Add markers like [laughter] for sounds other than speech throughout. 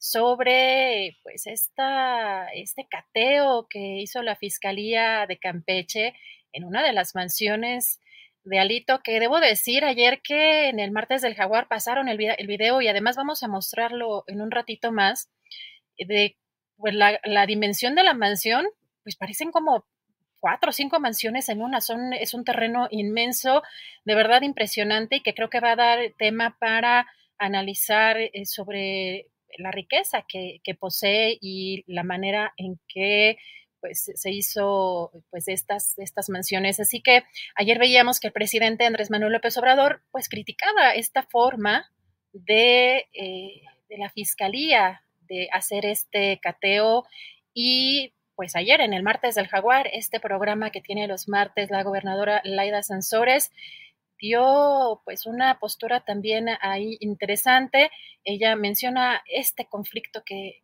sobre pues esta, este cateo que hizo la Fiscalía de Campeche en una de las mansiones de Alito, que debo decir ayer que en el martes del jaguar pasaron el, video y además vamos a mostrarlo en un ratito más, de pues, la, la dimensión de la mansión, pues parecen como cuatro o cinco mansiones en una, son, es un terreno inmenso, de verdad impresionante y que creo que va a dar tema para analizar eh, sobre la riqueza que, posee y la manera en que pues se hizo pues estas, estas mansiones. Así que ayer veíamos que el presidente Andrés Manuel López Obrador pues criticaba esta forma de, eh, de la fiscalía de hacer este cateo y pues ayer en el martes del jaguar, este programa que tiene los martes la gobernadora Laida Sansores, dio pues una postura también ahí interesante. Ella menciona este conflicto que,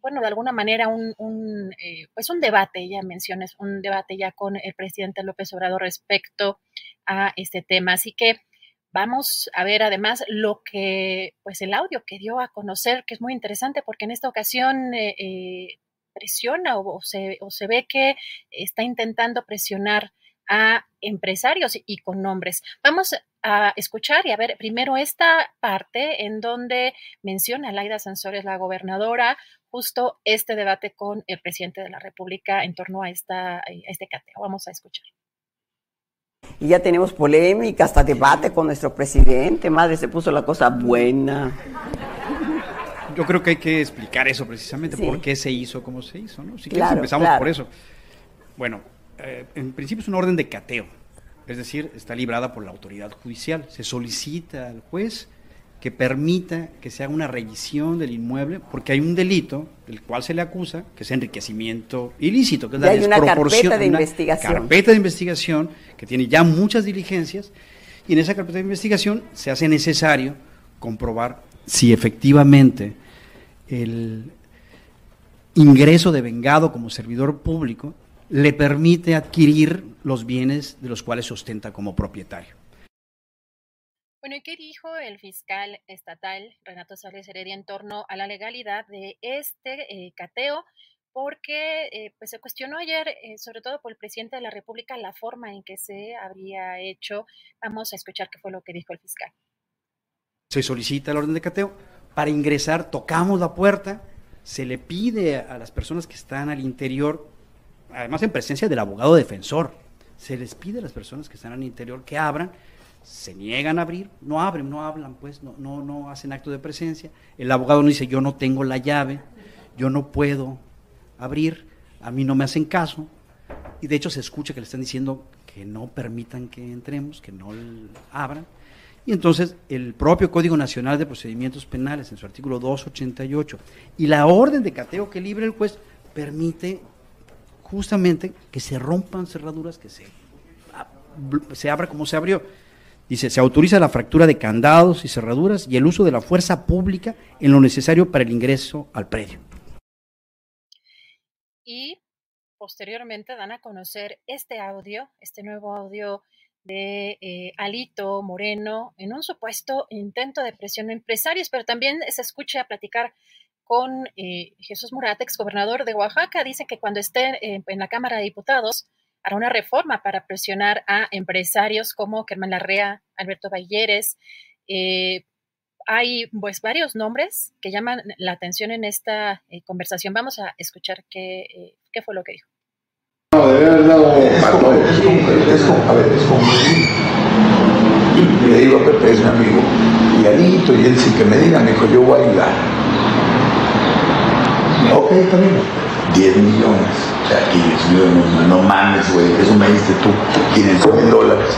bueno, de alguna manera un, eh, pues un debate, ella menciona, es un debate ya con el presidente López Obrador respecto a este tema. Así que vamos a ver además lo que, pues el audio que dio a conocer, que es muy interesante porque en esta ocasión eh, eh, presiona o, se, o se ve que está intentando presionar a empresarios y con nombres. Vamos a escuchar y a ver primero esta parte en donde menciona Laida Sansores, la gobernadora, justo este debate con el presidente de la República en torno a, esta, a este cateo. Vamos a escuchar. Y ya tenemos polémica, hasta debate con nuestro presidente. Madre, se puso la cosa buena. Yo creo que hay que explicar eso precisamente, por qué se hizo como se hizo, ¿no? Si claro, empezamos por eso. Bueno, eh, en principio es una orden de cateo, es decir, está librada por la autoridad judicial. Se solicita al juez que permita que se haga una revisión del inmueble, porque hay un delito del cual se le acusa, que es enriquecimiento ilícito, que es la hay una carpeta de investigación. Carpeta de investigación que tiene ya muchas diligencias, y en esa carpeta de investigación se hace necesario comprobar si efectivamente el ingreso de vengado como servidor público le permite adquirir los bienes de los cuales se ostenta como propietario. Bueno, ¿y qué dijo el fiscal estatal Renato Sales Heredia en torno a la legalidad de este eh, cateo? Porque eh, pues se cuestionó ayer, eh, sobre todo por el presidente de la República, la forma en que se habría hecho. Vamos a escuchar qué fue lo que dijo el fiscal. Se solicita el orden de cateo. Para ingresar, tocamos la puerta, se le pide a las personas que están al interior además en presencia del abogado defensor. Se les pide a las personas que están al interior que abran, se niegan a abrir, no abren, no hablan, pues, no, no, no hacen acto de presencia. El abogado no dice, yo no tengo la llave, yo no puedo abrir, a mí no me hacen caso. Y de hecho se escucha que le están diciendo que no permitan que entremos, que no abran. Y entonces el propio Código Nacional de Procedimientos Penales, en su artículo 288, y la orden de cateo que libre el juez, permite justamente que se rompan cerraduras, que se, se abra como se abrió. Dice, se autoriza la fractura de candados y cerraduras y el uso de la fuerza pública en lo necesario para el ingreso al predio. Y posteriormente dan a conocer este audio, este nuevo audio de eh, Alito Moreno en un supuesto intento de presión a empresarios, pero también se escucha platicar con eh, Jesús Murat, ex gobernador de Oaxaca. Dice que cuando esté en la Cámara de Diputados hará una reforma para presionar a empresarios como Germán Larrea, Alberto Balleres. Eh, hay pues varios nombres que llaman la atención en esta conversación. Vamos a escuchar qué, qué fue lo que dijo. No, debe haber dado para todos. Es como, es como, a ver, es como le digo a Pepe, es mi amigo, y Anito, y él sí que me diga, me dijo, yo voy a ayudar. Ok, está bien. 10 millones. O sea, aquí yo, no, no mames, güey, eso me diste tú, 500 mil dólares.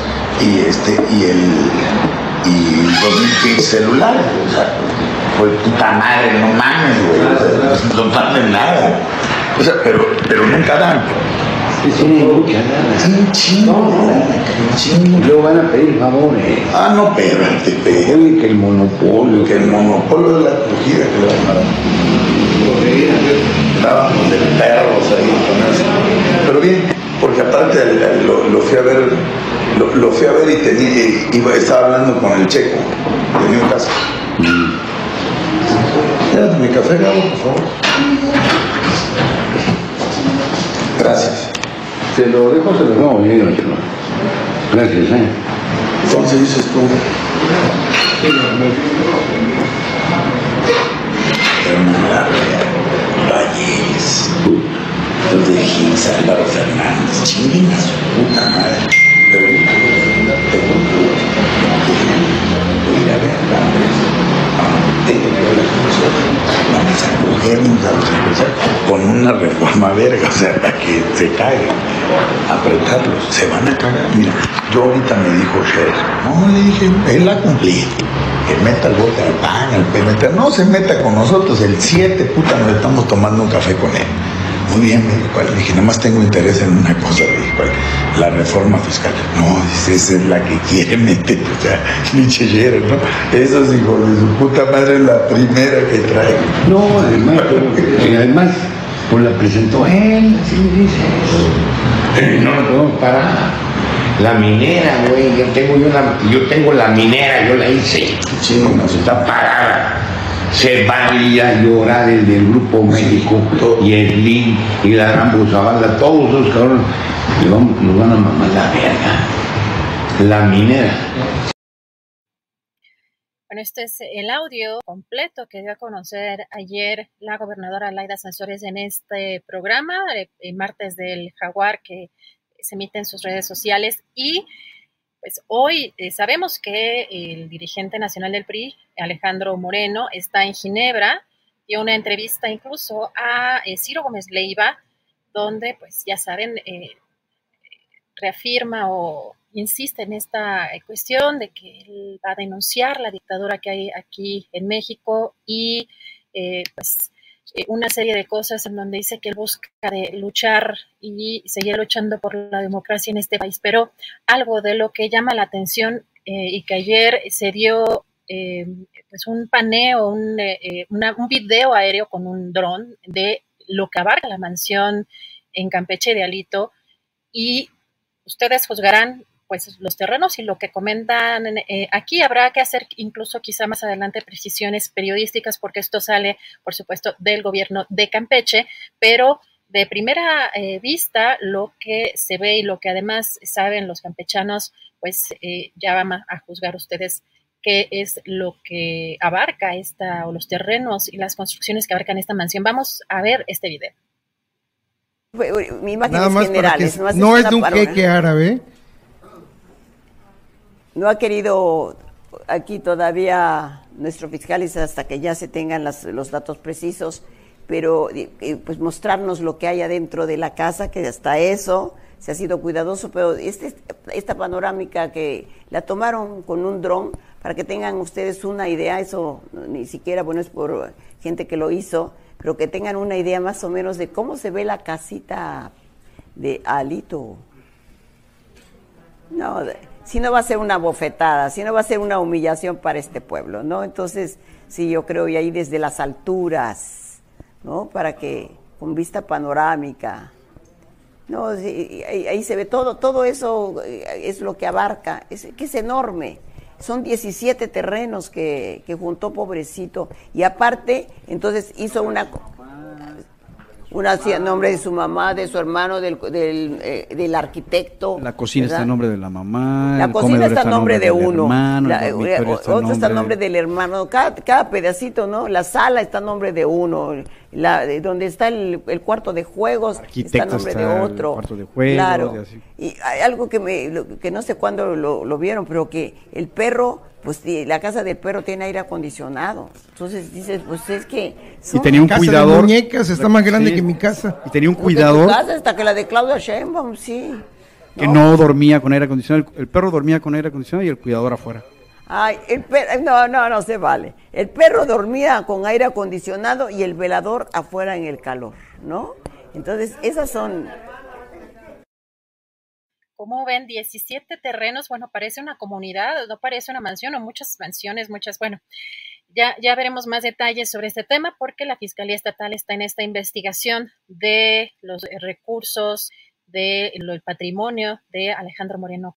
Y este, y el, y 2000 celulares, o sea, pues puta madre, no mames, güey, o sea, no mames nada. O sea, pero, pero nunca dan. No nunca nada. Un chingo, un chingo. Luego van a pedir favores. Ah, no, espérate, espérate. Oye, que el monopolio. Que el monopolio de la acogida que le van a dar. De perros ahí con eso. Pero bien, porque aparte lo, lo fui a ver, lo, lo, fui a ver y tenía, iba, estaba hablando con el checo, tenía un caso. Mi café, Gabo, por favor. Gracias. Te lo dejo, te lo dejo bien, Gracias, ¿eh? Entonces dices tú. De Gils, Álvaro Fernández, chinguen a su puta madre. Pero yo que ir a ver tengo que hablar con nosotros. Vamos a cogernos a empresarios con una reforma verga, o sea, para que se caigan, apretarlos, se van a cagar. Mira, yo ahorita me dijo Sher, no, le dije, él la cumplí. Que meta el bote al pan, al PMT, no se meta con nosotros, el 7, puta, nos estamos tomando un café con él. Muy bien, me dijo, le dije, nada más tengo interés en una cosa, le dije, la reforma fiscal. No, dice, esa es la que quiere meter, o sea, [laughs] Michellero, ¿no? Eso es, hijo de su puta madre, la primera que trae. No, además, y además, pues la presentó él, así dice. No lo podemos parar. La minera, güey, yo tengo, yo, la, yo tengo la minera, yo la hice. Sí, no, se está parada se valía a llorar el del Grupo México y el LIN y la Rambo Zavala, todos esos cabrones, vamos, nos van a mamar la verga, la minera. Bueno, este es el audio completo que dio a conocer ayer la gobernadora Laida Sansores en este programa, el eh, martes del Jaguar, que se emite en sus redes sociales. Y pues hoy eh, sabemos que el dirigente nacional del PRI, Alejandro Moreno, está en Ginebra, dio una entrevista incluso a eh, Ciro Gómez Leiva, donde pues ya saben, eh, reafirma o insiste en esta cuestión de que él va a denunciar la dictadura que hay aquí en México y pues eh, una serie de cosas en donde dice que él busca de luchar y seguir luchando por la democracia en este país, pero algo de lo que llama la atención eh, y que ayer se dio eh, pues un paneo, un, un video aéreo con un dron de lo que abarca la mansión en Campeche de Alito y ustedes juzgarán pues los terrenos y lo que comentan eh, aquí habrá que hacer incluso quizá más adelante precisiones periodísticas porque esto sale por supuesto del gobierno de Campeche, pero de primera eh, vista lo que se ve y lo que además saben los campechanos pues eh, ya van a, juzgar ustedes qué es lo que abarca esta o los terrenos y las construcciones que abarcan esta mansión. Vamos a ver este video. Mi Nada más generales, no es de un jeque árabe, no ha querido aquí todavía nuestro fiscal hasta que ya se tengan los datos precisos, pero pues mostrarnos lo que hay adentro de la casa, que hasta eso se ha sido cuidadoso, pero este, esta panorámica que la tomaron con un dron, para que tengan ustedes una idea, eso ni siquiera, bueno, es por gente que lo hizo, pero que tengan una idea más o menos de cómo se ve la casita de Alito. No, si no va a ser una bofetada, si no va a ser una humillación para este pueblo, ¿no? Entonces, sí, yo creo, y ahí desde las alturas, ¿no? Para que, con vista panorámica, No, ahí, se ve todo, todo eso eh, es lo que abarca, es, que es enorme. Son 17 terrenos que, que juntó pobrecito. Y aparte, entonces hizo una una hacía nombre de su mamá, de su hermano, del, del, eh, del arquitecto. La cocina está en nombre de la mamá. La cocina está en nombre de uno. la, otro está en nombre del hermano. Cada, cada, pedacito, ¿no? La sala está en nombre de uno. La, donde está el, el cuarto de juegos está en nombre de otro. El cuarto de juegos, claro. Y, hay algo que, me, que no sé cuándo lo, lo vieron, pero que el perro pues la casa del perro tiene aire acondicionado. Entonces dices, pues es que... y tenía un cuidador... muñecas está más grande que mi casa. Y tenía un cuidador... casa hasta que la de Claudia Sheinbaum, sí. Que no. dormía con aire acondicionado. El, perro dormía con aire acondicionado y el cuidador afuera. Ay, el perro, no, no, no se vale. El perro dormía con aire acondicionado y el velador afuera en el calor, ¿no? Entonces, esas son como ven? 17 terrenos, bueno, parece una comunidad, no parece una mansión o muchas mansiones, muchas, bueno, ya, ya veremos más detalles sobre este tema porque la Fiscalía Estatal está en esta investigación de los recursos, del de patrimonio de Alejandro Moreno.